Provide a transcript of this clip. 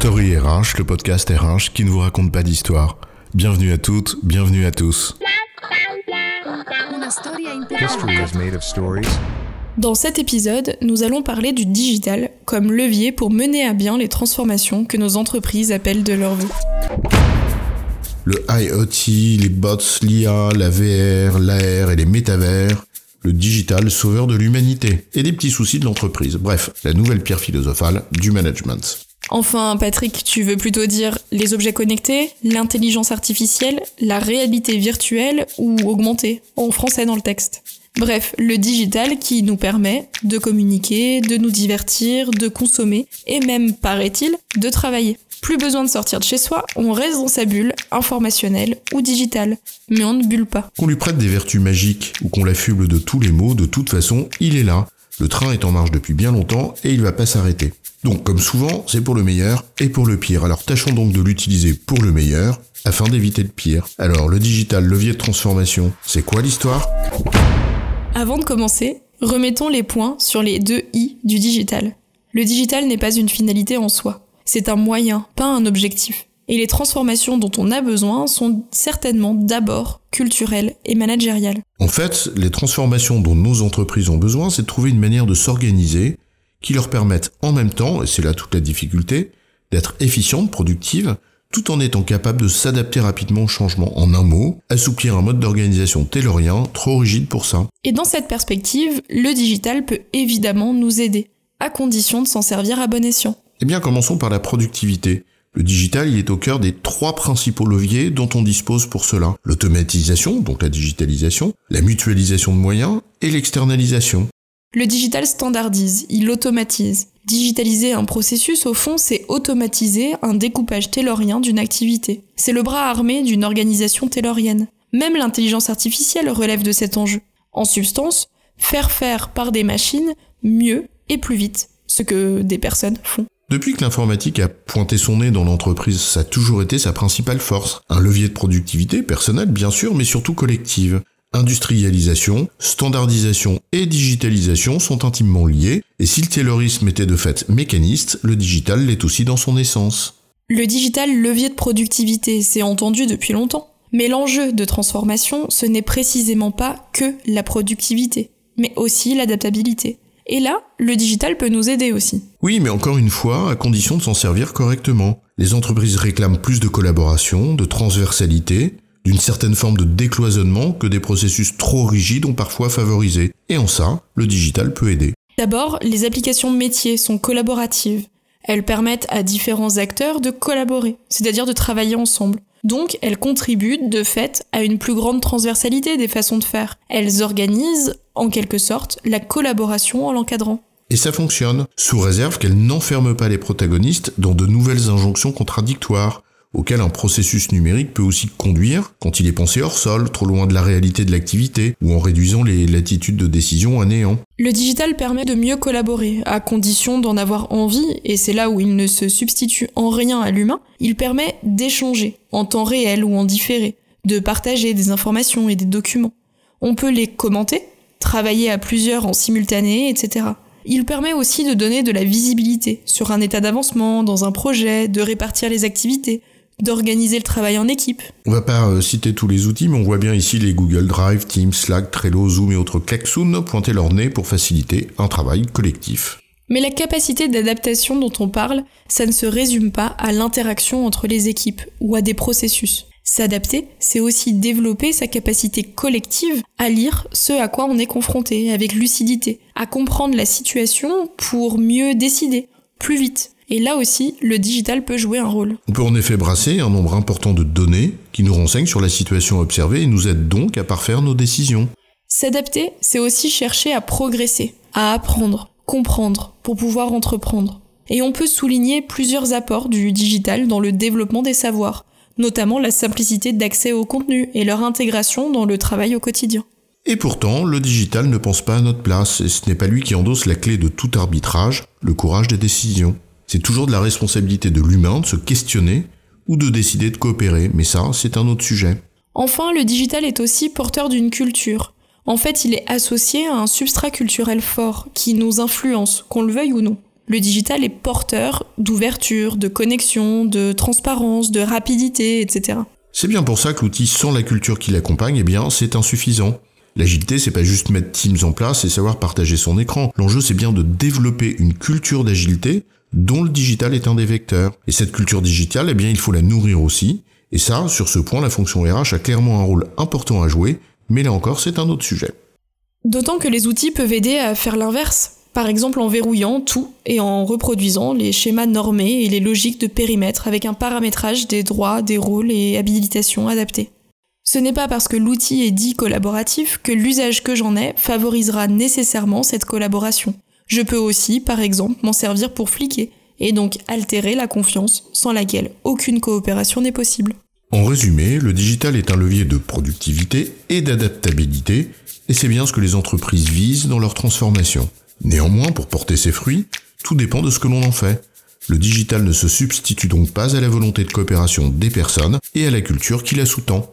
Story RH, le podcast RH qui ne vous raconte pas d'histoire. Bienvenue à toutes, bienvenue à tous. History is made of stories. Dans cet épisode, nous allons parler du digital comme levier pour mener à bien les transformations que nos entreprises appellent de leur vie. Le IoT, les bots, l'IA, la VR, l'AR et les métavers, le digital sauveur de l'humanité et des petits soucis de l'entreprise. Bref, la nouvelle pierre philosophale du management. Enfin, Patrick, tu veux plutôt dire les objets connectés, l'intelligence artificielle, la réalité virtuelle ou augmentée, en français dans le texte. Bref, le digital qui nous permet de communiquer, de nous divertir, de consommer et même, paraît-il, de travailler. Plus besoin de sortir de chez soi, on reste dans sa bulle informationnelle ou digitale, mais on ne bulle pas. Qu'on lui prête des vertus magiques ou qu'on l'affuble de tous les maux, de toute façon, il est là. Le train est en marche depuis bien longtemps et il va pas s'arrêter. Donc comme souvent, c'est pour le meilleur et pour le pire. Alors tâchons donc de l'utiliser pour le meilleur afin d'éviter le pire. Alors le digital levier de transformation, c'est quoi l'histoire? Avant de commencer, remettons les points sur les deux I du digital. Le digital n'est pas une finalité en soi. C'est un moyen, pas un objectif. Et les transformations dont on a besoin sont certainement d'abord culturelles et managériales. En fait, les transformations dont nos entreprises ont besoin, c'est de trouver une manière de s'organiser qui leur permette en même temps, et c'est là toute la difficulté, d'être efficientes, productives, tout en étant capables de s'adapter rapidement au changement. En un mot, assouplir un mode d'organisation taylorien trop rigide pour ça. Et dans cette perspective, le digital peut évidemment nous aider, à condition de s'en servir à bon escient. Eh bien, commençons par la productivité. Le digital, il est au cœur des trois principaux leviers dont on dispose pour cela. L'automatisation, donc la digitalisation, la mutualisation de moyens et l'externalisation. Le digital standardise, il automatise. Digitaliser un processus, au fond, c'est automatiser un découpage taylorien d'une activité. C'est le bras armé d'une organisation taylorienne. Même l'intelligence artificielle relève de cet enjeu. En substance, faire faire par des machines mieux et plus vite ce que des personnes font. Depuis que l'informatique a pointé son nez dans l'entreprise, ça a toujours été sa principale force. Un levier de productivité personnelle, bien sûr, mais surtout collective. Industrialisation, standardisation et digitalisation sont intimement liés, et si le taylorisme était de fait mécaniste, le digital l'est aussi dans son essence. Le digital levier de productivité, c'est entendu depuis longtemps. Mais l'enjeu de transformation, ce n'est précisément pas que la productivité, mais aussi l'adaptabilité. Et là, le digital peut nous aider aussi. Oui, mais encore une fois, à condition de s'en servir correctement. Les entreprises réclament plus de collaboration, de transversalité, d'une certaine forme de décloisonnement que des processus trop rigides ont parfois favorisé. Et en ça, le digital peut aider. D'abord, les applications métiers sont collaboratives. Elles permettent à différents acteurs de collaborer, c'est-à-dire de travailler ensemble. Donc, elles contribuent de fait à une plus grande transversalité des façons de faire. Elles organisent, en quelque sorte, la collaboration en l'encadrant. Et ça fonctionne, sous réserve qu'elles n'enferment pas les protagonistes dans de nouvelles injonctions contradictoires, auquel un processus numérique peut aussi conduire quand il est pensé hors sol, trop loin de la réalité de l'activité, ou en réduisant les latitudes de décision à néant. Le digital permet de mieux collaborer, à condition d'en avoir envie, et c'est là où il ne se substitue en rien à l'humain, il permet d'échanger, en temps réel ou en différé, de partager des informations et des documents. On peut les commenter, travailler à plusieurs en simultané, etc. Il permet aussi de donner de la visibilité sur un état d'avancement dans un projet, de répartir les activités, d'organiser le travail en équipe. On va pas euh, citer tous les outils, mais on voit bien ici les Google Drive, Teams, Slack, Trello, Zoom et autres Klaxoon pointer leur nez pour faciliter un travail collectif. Mais la capacité d'adaptation dont on parle, ça ne se résume pas à l'interaction entre les équipes ou à des processus. S'adapter, c'est aussi développer sa capacité collective à lire ce à quoi on est confronté avec lucidité, à comprendre la situation pour mieux décider, plus vite, et là aussi, le digital peut jouer un rôle. On peut en effet brasser un nombre important de données qui nous renseignent sur la situation observée et nous aident donc à parfaire nos décisions. S'adapter, c'est aussi chercher à progresser, à apprendre, comprendre, pour pouvoir entreprendre. Et on peut souligner plusieurs apports du digital dans le développement des savoirs, notamment la simplicité d'accès au contenu et leur intégration dans le travail au quotidien. Et pourtant, le digital ne pense pas à notre place, et ce n'est pas lui qui endosse la clé de tout arbitrage, le courage des décisions. C'est toujours de la responsabilité de l'humain de se questionner ou de décider de coopérer, mais ça, c'est un autre sujet. Enfin, le digital est aussi porteur d'une culture. En fait, il est associé à un substrat culturel fort qui nous influence, qu'on le veuille ou non. Le digital est porteur d'ouverture, de connexion, de transparence, de rapidité, etc. C'est bien pour ça que l'outil sans la culture qui l'accompagne, eh bien, c'est insuffisant. L'agilité, c'est pas juste mettre Teams en place et savoir partager son écran. L'enjeu, c'est bien de développer une culture d'agilité dont le digital est un des vecteurs. Et cette culture digitale, eh bien, il faut la nourrir aussi. Et ça, sur ce point, la fonction RH a clairement un rôle important à jouer, mais là encore, c'est un autre sujet. D'autant que les outils peuvent aider à faire l'inverse, par exemple en verrouillant tout et en reproduisant les schémas normés et les logiques de périmètre avec un paramétrage des droits, des rôles et habilitations adaptés. Ce n'est pas parce que l'outil est dit collaboratif que l'usage que j'en ai favorisera nécessairement cette collaboration. Je peux aussi, par exemple, m'en servir pour fliquer, et donc altérer la confiance sans laquelle aucune coopération n'est possible. En résumé, le digital est un levier de productivité et d'adaptabilité, et c'est bien ce que les entreprises visent dans leur transformation. Néanmoins, pour porter ses fruits, tout dépend de ce que l'on en fait. Le digital ne se substitue donc pas à la volonté de coopération des personnes et à la culture qui la sous-tend.